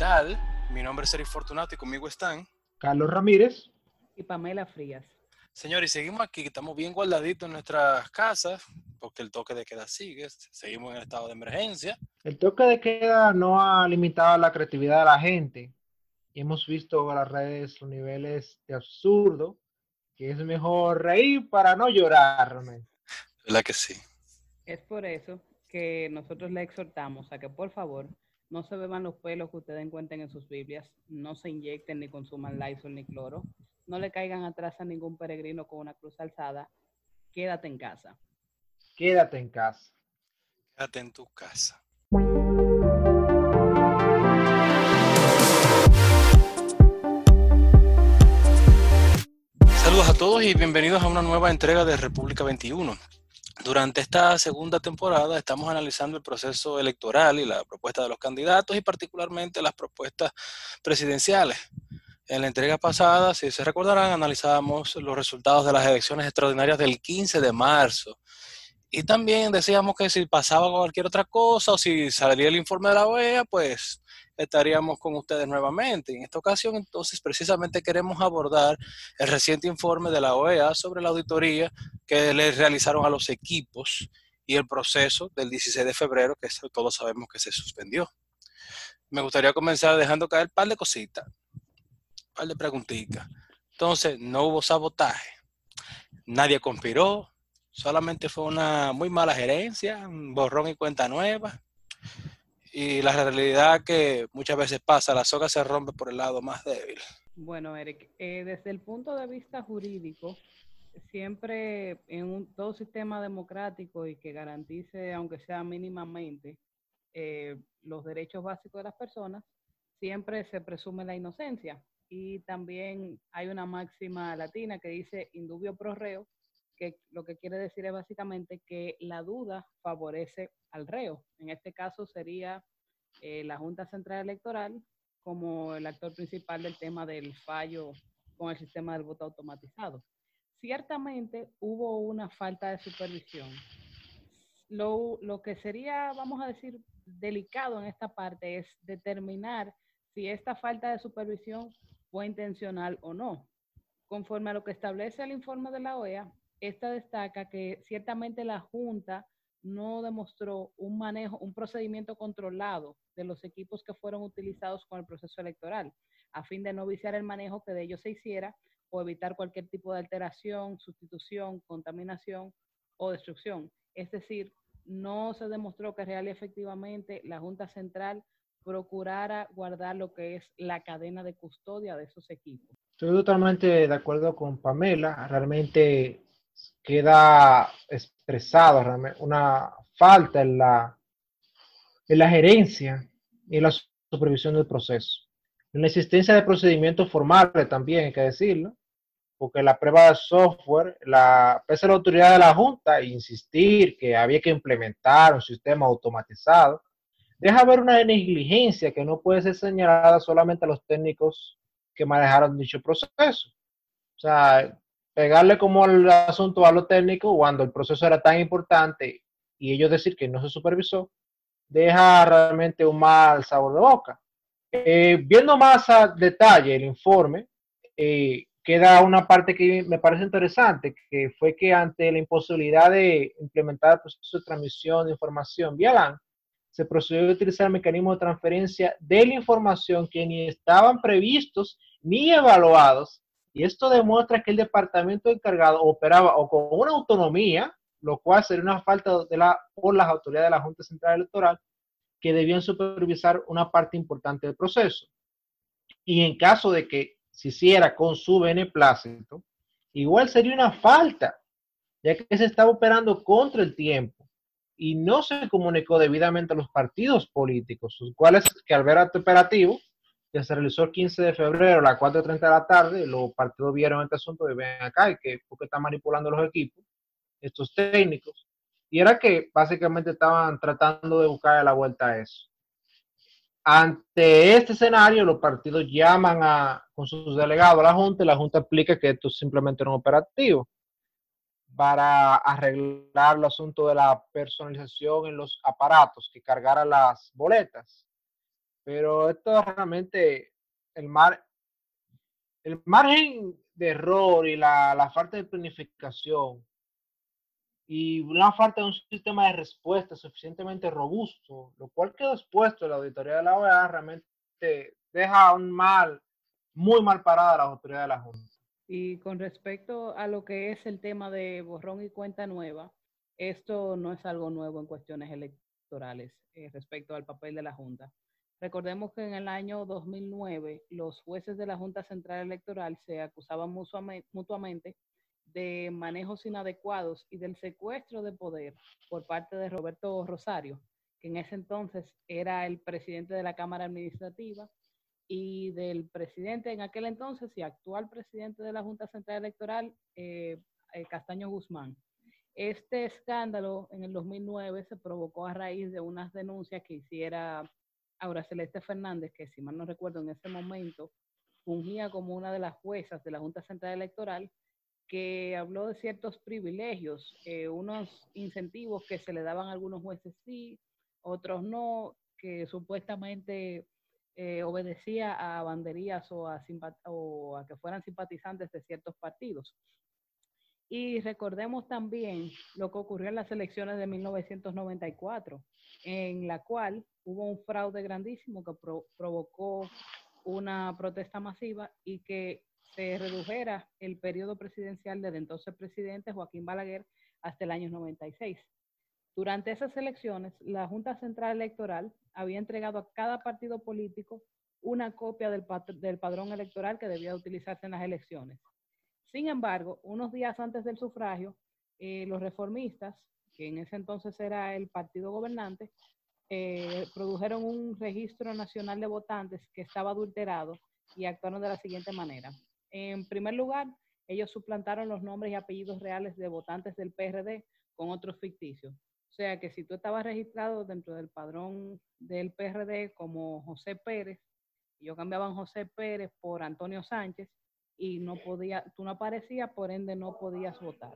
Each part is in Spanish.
Digital. Mi nombre es Eric Fortunato y conmigo están Carlos Ramírez y Pamela Frías. Señores, seguimos aquí, estamos bien guardaditos en nuestras casas, porque el toque de queda sigue, seguimos en estado de emergencia. El toque de queda no ha limitado la creatividad de la gente. Y hemos visto en las redes los niveles de absurdo, que es mejor reír para no llorar, realmente. ¿Verdad que sí? Es por eso que nosotros le exhortamos a que por favor no se beban los pelos que ustedes encuentren en sus Biblias, no se inyecten ni consuman Lysol ni cloro, no le caigan atrás a ningún peregrino con una cruz alzada, quédate en casa. Quédate en casa. Quédate en tu casa. Saludos a todos y bienvenidos a una nueva entrega de República 21. Durante esta segunda temporada estamos analizando el proceso electoral y la propuesta de los candidatos y particularmente las propuestas presidenciales. En la entrega pasada, si se recordarán, analizábamos los resultados de las elecciones extraordinarias del 15 de marzo. Y también decíamos que si pasaba cualquier otra cosa o si salía el informe de la OEA, pues estaríamos con ustedes nuevamente. En esta ocasión, entonces, precisamente queremos abordar el reciente informe de la OEA sobre la auditoría que le realizaron a los equipos y el proceso del 16 de febrero, que todos sabemos que se suspendió. Me gustaría comenzar dejando caer un par de cositas, un par de preguntitas. Entonces, no hubo sabotaje, nadie conspiró, solamente fue una muy mala gerencia, un borrón y cuenta nueva y la realidad que muchas veces pasa, la soga se rompe por el lado más débil. Bueno, Eric, eh, desde el punto de vista jurídico, siempre en un, todo sistema democrático y que garantice, aunque sea mínimamente, eh, los derechos básicos de las personas, siempre se presume la inocencia. Y también hay una máxima latina que dice indubio pro reo, lo que quiere decir es básicamente que la duda favorece al reo. En este caso sería eh, la Junta Central Electoral como el actor principal del tema del fallo con el sistema del voto automatizado. Ciertamente hubo una falta de supervisión. Lo, lo que sería, vamos a decir, delicado en esta parte es determinar si esta falta de supervisión fue intencional o no. Conforme a lo que establece el informe de la OEA, esta destaca que ciertamente la Junta no demostró un manejo, un procedimiento controlado de los equipos que fueron utilizados con el proceso electoral, a fin de no viciar el manejo que de ellos se hiciera o evitar cualquier tipo de alteración, sustitución, contaminación o destrucción. Es decir, no se demostró que real y efectivamente la Junta Central procurara guardar lo que es la cadena de custodia de esos equipos. Estoy totalmente de acuerdo con Pamela. Realmente queda expresado una falta en la, en la gerencia y en la supervisión del proceso. En la existencia de procedimientos formales también, hay que decirlo, porque la prueba de software, la, pese a la autoridad de la Junta, insistir que había que implementar un sistema automatizado, deja ver una negligencia que no puede ser señalada solamente a los técnicos que manejaron dicho proceso. O sea, pegarle como el asunto a lo técnico cuando el proceso era tan importante y ellos decir que no se supervisó, deja realmente un mal sabor de boca. Eh, viendo más a detalle el informe, eh, queda una parte que me parece interesante, que fue que ante la imposibilidad de implementar el proceso de transmisión de información vía LAN, se procedió a utilizar mecanismos de transferencia de la información que ni estaban previstos ni evaluados y esto demuestra que el departamento encargado operaba o con una autonomía, lo cual sería una falta de la, por las autoridades de la Junta Central Electoral, que debían supervisar una parte importante del proceso. Y en caso de que se hiciera con su beneplácito, igual sería una falta, ya que se estaba operando contra el tiempo y no se comunicó debidamente a los partidos políticos, los cuales que al ver este operativo que se realizó el 15 de febrero a las 4.30 de la tarde, los partidos vieron este asunto y ven acá, que porque están manipulando los equipos, estos técnicos, y era que básicamente estaban tratando de buscar la vuelta a eso. Ante este escenario, los partidos llaman a, con sus delegados a la Junta y la Junta explica que esto simplemente era un operativo para arreglar el asunto de la personalización en los aparatos que cargaran las boletas pero esto realmente, el, mar, el margen de error y la, la falta de planificación y una falta de un sistema de respuesta suficientemente robusto, lo cual quedó expuesto en la auditoría de la OEA, realmente deja un mal, muy mal parada la autoridad de la Junta. Y con respecto a lo que es el tema de borrón y cuenta nueva, esto no es algo nuevo en cuestiones electorales eh, respecto al papel de la Junta. Recordemos que en el año 2009 los jueces de la Junta Central Electoral se acusaban mutuamente de manejos inadecuados y del secuestro de poder por parte de Roberto Rosario, que en ese entonces era el presidente de la Cámara Administrativa, y del presidente en aquel entonces y actual presidente de la Junta Central Electoral, eh, eh, Castaño Guzmán. Este escándalo en el 2009 se provocó a raíz de unas denuncias que hiciera Aura Celeste Fernández, que si mal no recuerdo en ese momento fungía como una de las juezas de la Junta Central Electoral, que habló de ciertos privilegios, eh, unos incentivos que se le daban a algunos jueces sí, otros no, que supuestamente eh, obedecía a banderías o a, o a que fueran simpatizantes de ciertos partidos. Y recordemos también lo que ocurrió en las elecciones de 1994, en la cual hubo un fraude grandísimo que provocó una protesta masiva y que se redujera el periodo presidencial del entonces presidente Joaquín Balaguer hasta el año 96. Durante esas elecciones, la Junta Central Electoral había entregado a cada partido político una copia del, del padrón electoral que debía utilizarse en las elecciones. Sin embargo, unos días antes del sufragio, eh, los reformistas, que en ese entonces era el partido gobernante, eh, produjeron un registro nacional de votantes que estaba adulterado y actuaron de la siguiente manera. En primer lugar, ellos suplantaron los nombres y apellidos reales de votantes del PRD con otros ficticios. O sea que si tú estabas registrado dentro del padrón del PRD como José Pérez, y yo cambiaba José Pérez por Antonio Sánchez, y no podía, tú no aparecías, por ende no podías votar.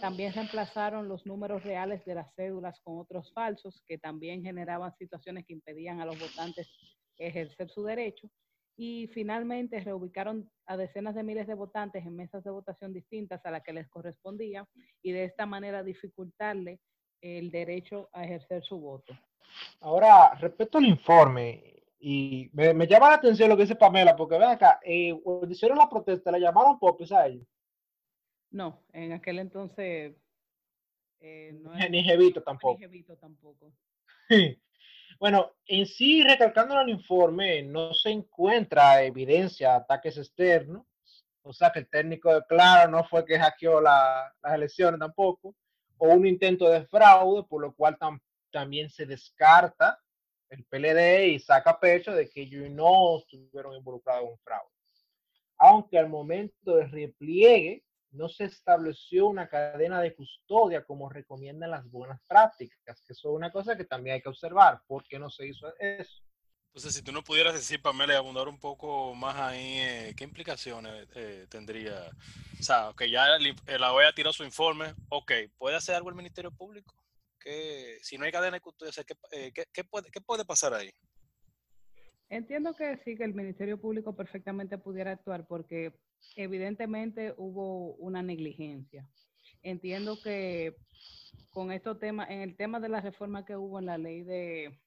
También reemplazaron los números reales de las cédulas con otros falsos que también generaban situaciones que impedían a los votantes ejercer su derecho. Y finalmente reubicaron a decenas de miles de votantes en mesas de votación distintas a las que les correspondía y de esta manera dificultarle el derecho a ejercer su voto. Ahora, respecto al informe, y me, llama la atención lo que dice Pamela, porque ven acá, eh, cuando hicieron la protesta, ¿le llamaron popis a ellos? No, en aquel entonces. Eh, no ni Jevito tampoco. Ni Jevito tampoco. bueno, en sí, recalcando el informe, no se encuentra evidencia de ataques externos. O sea que el técnico de Claro no fue que hackeó las elecciones tampoco, o un intento de fraude, por lo cual también se descarta el PLD y saca pecho de que ellos no estuvieron involucrados en un fraude. Aunque al momento del repliegue no se estableció una cadena de custodia como recomiendan las buenas prácticas, que es una cosa que también hay que observar. ¿Por qué no se hizo eso? Entonces, si tú no pudieras decir, Pamela, y abundar un poco más ahí, eh, ¿qué implicaciones eh, tendría? O sea, que ya la OEA tiró su informe, ok, ¿puede hacer algo el Ministerio Público? Que si no hay cadena de custodia, eh, ¿qué, puede, ¿qué puede pasar ahí? Entiendo que sí, que el Ministerio Público perfectamente pudiera actuar porque evidentemente hubo una negligencia. Entiendo que con estos temas, en el tema de la reforma que hubo en la ley de,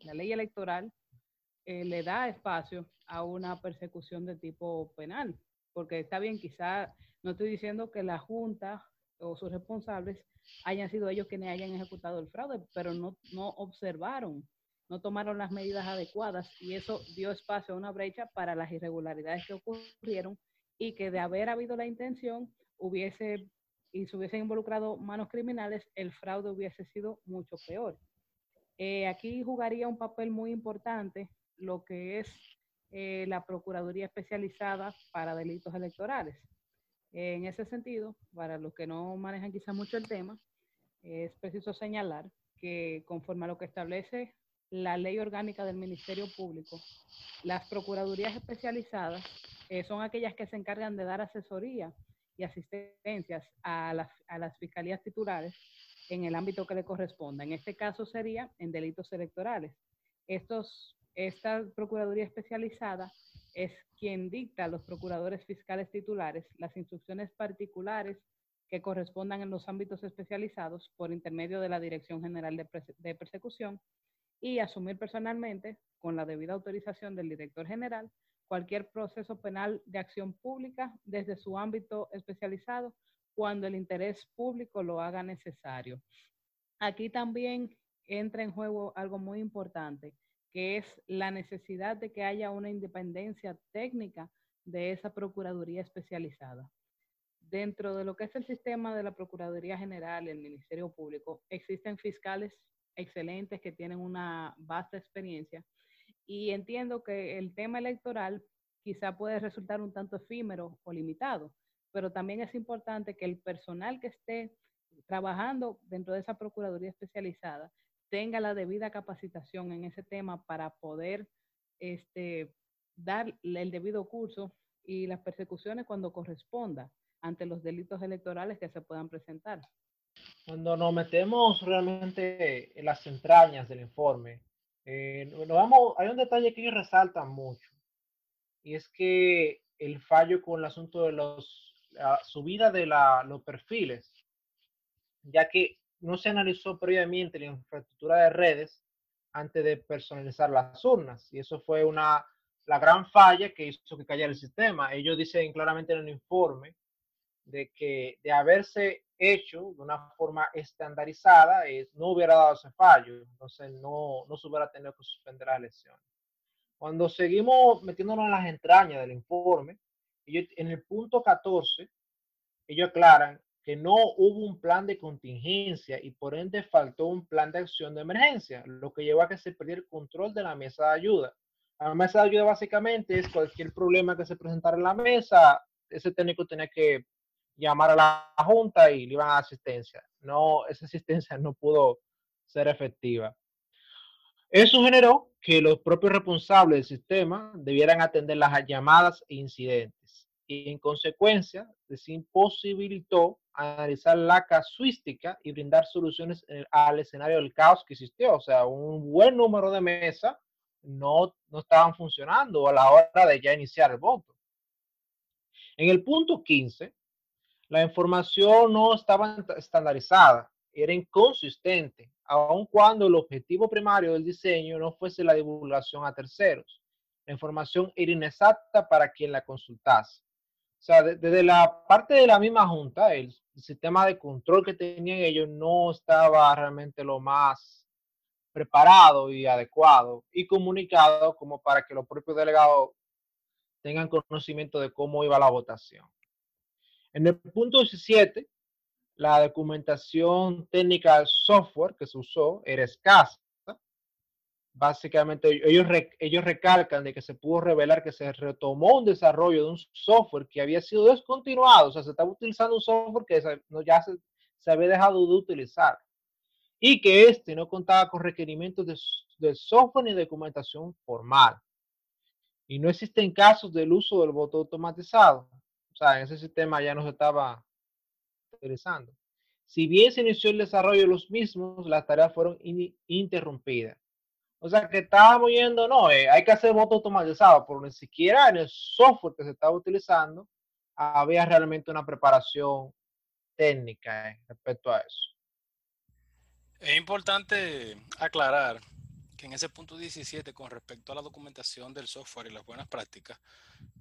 la ley electoral, eh, le da espacio a una persecución de tipo penal, porque está bien, quizá no estoy diciendo que la Junta o sus responsables hayan sido ellos quienes hayan ejecutado el fraude, pero no, no observaron, no tomaron las medidas adecuadas y eso dio espacio a una brecha para las irregularidades que ocurrieron y que de haber habido la intención hubiese y se hubiesen involucrado manos criminales, el fraude hubiese sido mucho peor. Eh, aquí jugaría un papel muy importante lo que es eh, la Procuraduría Especializada para Delitos Electorales. En ese sentido, para los que no manejan quizá mucho el tema, es preciso señalar que conforme a lo que establece la ley orgánica del Ministerio Público, las procuradurías especializadas eh, son aquellas que se encargan de dar asesoría y asistencias a las, a las fiscalías titulares en el ámbito que le corresponda. En este caso sería en delitos electorales. Estos, esta Procuraduría Especializada es quien dicta a los procuradores fiscales titulares las instrucciones particulares que correspondan en los ámbitos especializados por intermedio de la Dirección General de, Persecución y asumir personalmente, con la debida autorización del director general, cualquier proceso penal de acción pública desde su ámbito especializado cuando el interés público lo haga necesario. Aquí también entra en juego algo muy importante, que es la necesidad de que haya una independencia técnica de esa Procuraduría especializada. Dentro de lo que es el sistema de la Procuraduría General y el Ministerio Público, existen fiscales excelentes que tienen una vasta experiencia y entiendo que el tema electoral quizá puede resultar un tanto efímero o limitado, pero también es importante que el personal que esté trabajando dentro de esa Procuraduría especializada tenga la debida capacitación en ese tema para poder este, dar el debido curso y las persecuciones cuando corresponda ante los delitos electorales que se puedan presentar. Cuando nos metemos realmente en las entrañas del informe, eh, vamos, hay un detalle que ellos resaltan mucho, y es que el fallo con el asunto de los, la subida de la, los perfiles, ya que no se analizó previamente la infraestructura de redes antes de personalizar las urnas. Y eso fue una, la gran falla que hizo que cayera el sistema. Ellos dicen claramente en el informe de que de haberse hecho de una forma estandarizada, no hubiera dado ese fallo. Entonces no, no se hubiera tenido que suspender la elección. Cuando seguimos metiéndonos en las entrañas del informe, en el punto 14, ellos aclaran que no hubo un plan de contingencia y por ende faltó un plan de acción de emergencia, lo que llevó a que se perdiera el control de la mesa de ayuda. La mesa de ayuda básicamente es cualquier problema que se presentara en la mesa, ese técnico tenía que llamar a la junta y le iban a asistencia. No, esa asistencia no pudo ser efectiva. Eso generó que los propios responsables del sistema debieran atender las llamadas e incidentes y en consecuencia se imposibilitó analizar la casuística y brindar soluciones al escenario del caos que existió. O sea, un buen número de mesas no, no estaban funcionando a la hora de ya iniciar el voto. En el punto 15, la información no estaba estandarizada, era inconsistente, aun cuando el objetivo primario del diseño no fuese la divulgación a terceros. La información era inexacta para quien la consultase. O sea, desde la parte de la misma junta, el, sistema de control que tenían ellos no estaba realmente lo más preparado y adecuado y comunicado como para que los propios delegados tengan conocimiento de cómo iba la votación. En el punto 17, la documentación técnica del software que se usó era escasa básicamente ellos, ellos recalcan de que se pudo revelar que se retomó un desarrollo de un software que había sido descontinuado, o sea, se estaba utilizando un software que ya se, se, había dejado de utilizar y que este no contaba con requerimientos de, de software ni documentación formal. Y no existen casos del uso del voto automatizado. O sea, en ese sistema ya no se estaba utilizando. Si bien se inició el desarrollo de los mismos, las tareas fueron interrumpidas. O sea, que estábamos yendo, no, eh, hay que hacer voto automatizado, pero ni siquiera en el software que se estaba utilizando había realmente una preparación técnica eh, respecto a eso. Es importante aclarar que en ese punto 17, con respecto a la documentación del software y las buenas prácticas,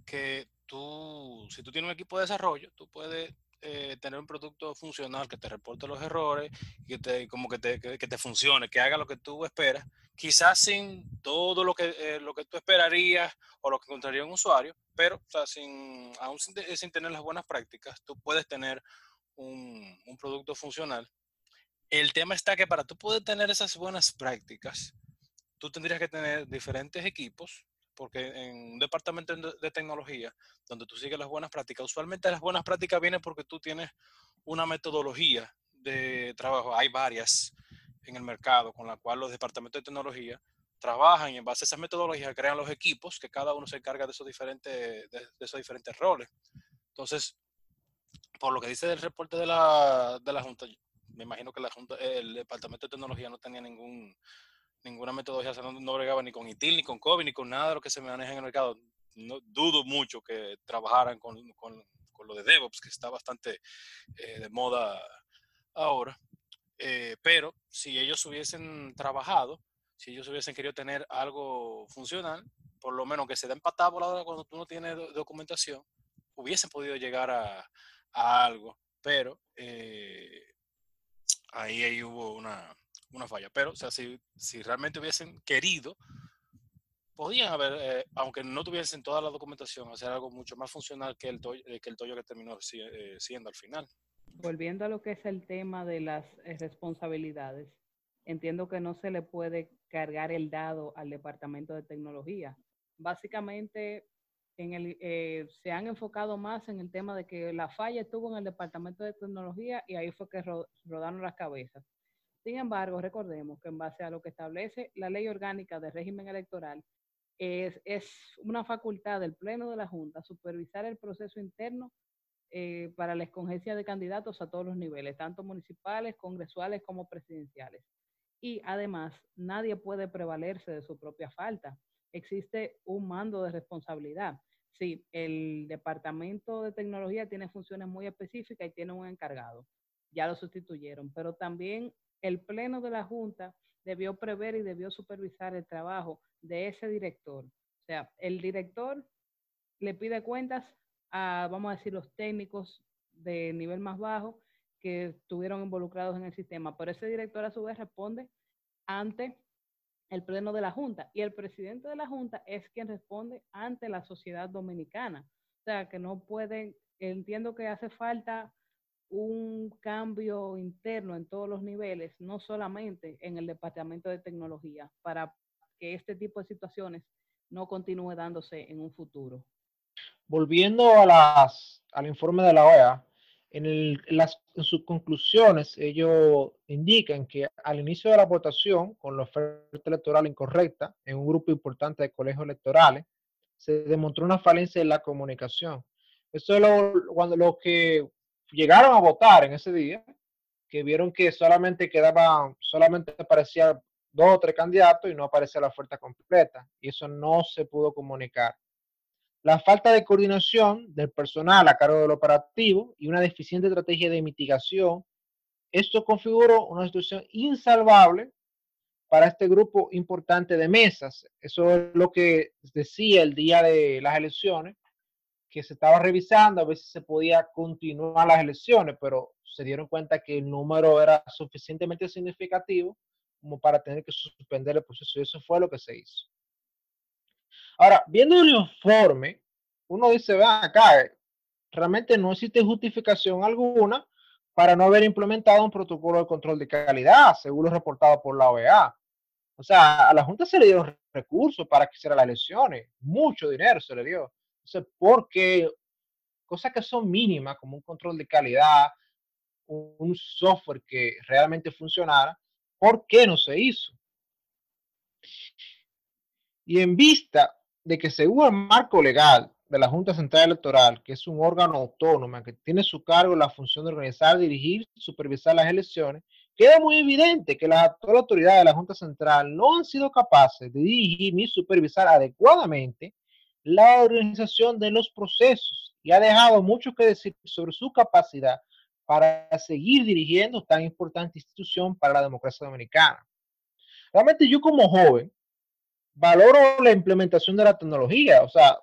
que tú, si tú tienes un equipo de desarrollo, tú puedes eh, tener un producto funcional que te reporte los errores, que te, como que te, que, te funcione, que haga lo que tú esperas, quizás sin todo lo que, eh, lo que tú esperarías o lo que encontraría un usuario, pero sin, aún sin, sin, tener las buenas prácticas, tú puedes tener un, un producto funcional. El tema está que para tú poder tener esas buenas prácticas, tú tendrías que tener diferentes equipos porque en un departamento de tecnología, donde tú sigues las buenas prácticas, usualmente las buenas prácticas vienen porque tú tienes una metodología de trabajo. Hay varias en el mercado con la cual los departamentos de tecnología trabajan y en base a esas metodologías crean los equipos que cada uno se encarga de esos diferentes, de, esos diferentes roles. Entonces, por lo que dice el reporte de la, de la Junta, me imagino que la junta, el departamento de tecnología no tenía ningún ninguna metodología, no, no, bregaba ni con ITIL, ni con COVID, ni con nada de lo que se maneja en el mercado. No, dudo mucho que trabajaran con, con, con lo de DevOps, que está bastante eh, de moda ahora. Eh, pero si ellos hubiesen trabajado, si ellos hubiesen querido tener algo funcional, por lo menos que se den hora cuando tú no tienes documentación, hubiesen podido llegar a, a algo. Pero eh, ahí, ahí hubo una, una, falla. Pero, o sea, si, si realmente hubiesen querido, podían haber, eh, aunque no tuviesen toda la documentación, hacer algo mucho más funcional que el toyo que, el toyo que terminó eh, siendo al final. Volviendo a lo que es el tema de las eh, responsabilidades, entiendo que no se le puede cargar el dado al departamento de tecnología. Básicamente, en el, eh, se han enfocado más en el tema de que la falla estuvo en el departamento de tecnología y ahí fue que ro rodaron las cabezas. Sin embargo, recordemos que en base a lo que establece la ley orgánica del régimen electoral, es, una facultad del Pleno de la Junta supervisar el proceso interno eh, para la escogencia de candidatos a todos los niveles, tanto municipales, congresuales como presidenciales. Y además, nadie puede prevalerse de su propia falta. Existe un mando de responsabilidad. Sí, el Departamento de Tecnología tiene funciones muy específicas y tiene un encargado. Ya lo sustituyeron, pero también el Pleno de la Junta debió prever y debió supervisar el trabajo de ese director. O sea, el director le pide cuentas a, vamos a decir, los técnicos de nivel más bajo que estuvieron involucrados en el sistema. Pero ese director a su vez responde ante el pleno de la Junta y el presidente de la Junta es quien responde ante la sociedad dominicana. O sea, que no pueden, entiendo que hace falta un cambio interno en todos los niveles, no solamente en el Departamento de Tecnología, para que este tipo de situaciones no continúe dándose en un futuro. Volviendo a las, al informe de la OEA, en, el, las, en, sus conclusiones ellos indican que al inicio de la votación, con la oferta electoral incorrecta en un grupo importante de colegios electorales, se demostró una falencia en la comunicación. Eso es lo, cuando lo que llegaron a votar en ese día, que vieron que solamente quedaban, solamente aparecía dos o tres candidatos y no aparecía la oferta completa. Y eso no se pudo comunicar la falta de coordinación del personal a cargo del operativo y una deficiente estrategia de mitigación. Esto configuró una situación insalvable para este grupo importante de mesas. Eso es lo que decía el día de las elecciones, que se estaba revisando, a veces se podía continuar las elecciones, pero se dieron cuenta que el número era suficientemente significativo como para tener que suspender el proceso. Y eso fue lo que se hizo. Ahora, viendo el informe, uno dice, vean acá, realmente no existe justificación alguna para no haber implementado un protocolo de control de calidad, según lo reportado por la OEA. O sea, a la Junta se le dieron recursos para que hiciera las elecciones, mucho dinero se le dio. Entonces, ¿por qué? Cosas que son mínimas, como un control de calidad, un software que realmente funcionara, ¿por qué no se hizo? Y en vista de que según el marco legal de la Junta Central Electoral, que es un órgano autónomo que tiene su cargo la función de organizar, dirigir, supervisar las elecciones, queda muy evidente que las autoridades de la Junta Central no han sido capaces de dirigir ni supervisar adecuadamente la organización de los procesos y ha dejado mucho que decir sobre su capacidad para seguir dirigiendo tan importante institución para la democracia dominicana. Realmente yo como joven valoro la implementación de la tecnología, o sea,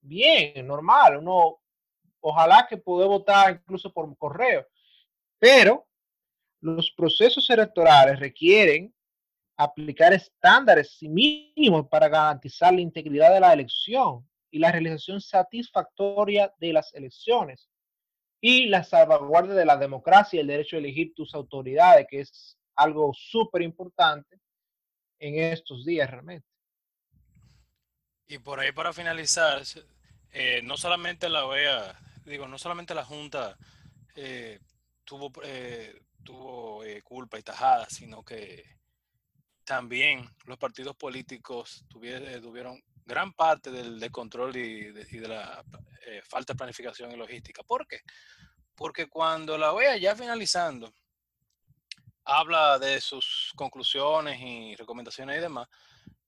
bien, normal, uno ojalá que pueda votar incluso por correo, pero los procesos electorales requieren aplicar estándares mínimos para garantizar la integridad de la elección y la realización satisfactoria de las elecciones y la salvaguardia de la democracia y el derecho a elegir tus autoridades, que es algo súper importante en estos días realmente. Y por ahí para finalizar, eh, no solamente la OEA, digo, no solamente la Junta eh, tuvo, eh, tuvo culpa y tajada, sino que también los partidos políticos tuvieron, tuvieron gran parte del, control y de, la eh, falta de planificación y logística. ¿Por qué? Porque cuando la OEA ya finalizando habla de sus conclusiones y recomendaciones y demás,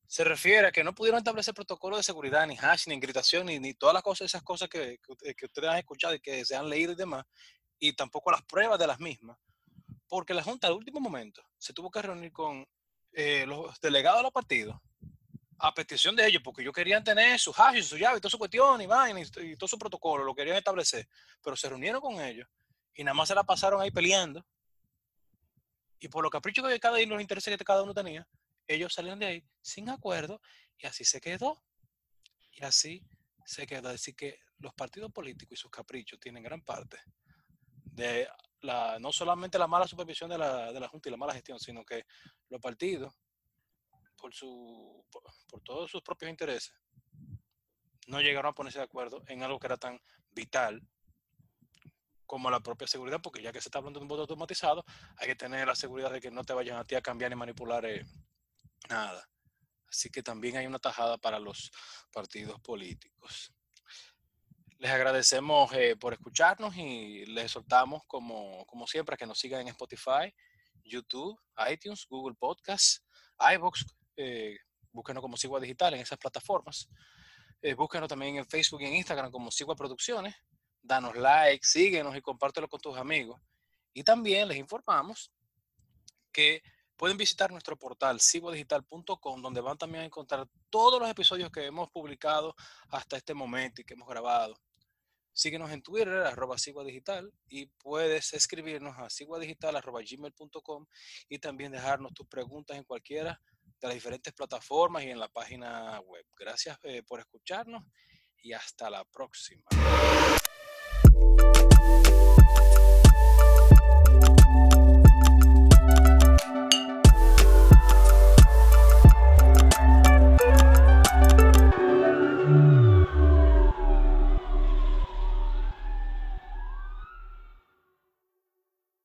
se refiere a que no pudieron establecer protocolo de seguridad, ni hash, ni encriptación, ni, ni todas las cosas, esas cosas que, que, ustedes han escuchado y que se han leído y demás, y tampoco las pruebas de las mismas, porque la Junta al último momento se tuvo que reunir con eh, los delegados de los partidos a petición de ellos, porque ellos querían tener su hash y su llave toda su cuestión y, y, y todo su protocolo, lo querían establecer, pero se reunieron con ellos y nada más se la pasaron ahí peleando y por los caprichos que cada uno, los intereses que cada uno tenía, ellos salieron de ahí sin acuerdo y así se quedó. Y así se quedó. Así que los partidos políticos y sus caprichos tienen gran parte de la, no solamente la mala supervisión de la, de la Junta y la mala gestión, sino que los partidos, por, su, por todos sus propios intereses, no llegaron a ponerse de acuerdo en algo que era tan vital como la propia seguridad, porque ya que se está hablando de un voto automatizado, hay que tener la seguridad de que no te vayan a ti a cambiar ni manipular eh, nada. Así que también hay una tajada para los partidos políticos. Les agradecemos eh, por escucharnos y les soltamos, como, como siempre, que nos sigan en Spotify, YouTube, iTunes, Google Podcasts, iVoox, eh, búsquenos como Sigua Digital en esas plataformas. Eh, búsquenos también en Facebook y en Instagram como Sigua Producciones danos like, síguenos y compártelo con tus amigos. Y también les informamos que pueden visitar nuestro portal cibodigital.com, donde van también a encontrar todos los episodios que hemos publicado hasta este momento y que hemos grabado. Síguenos en Twitter, arroba Digital, y puedes escribirnos a gmail.com, y también dejarnos tus preguntas en cualquiera de las diferentes plataformas y en la página web. Gracias eh, por escucharnos y hasta la próxima.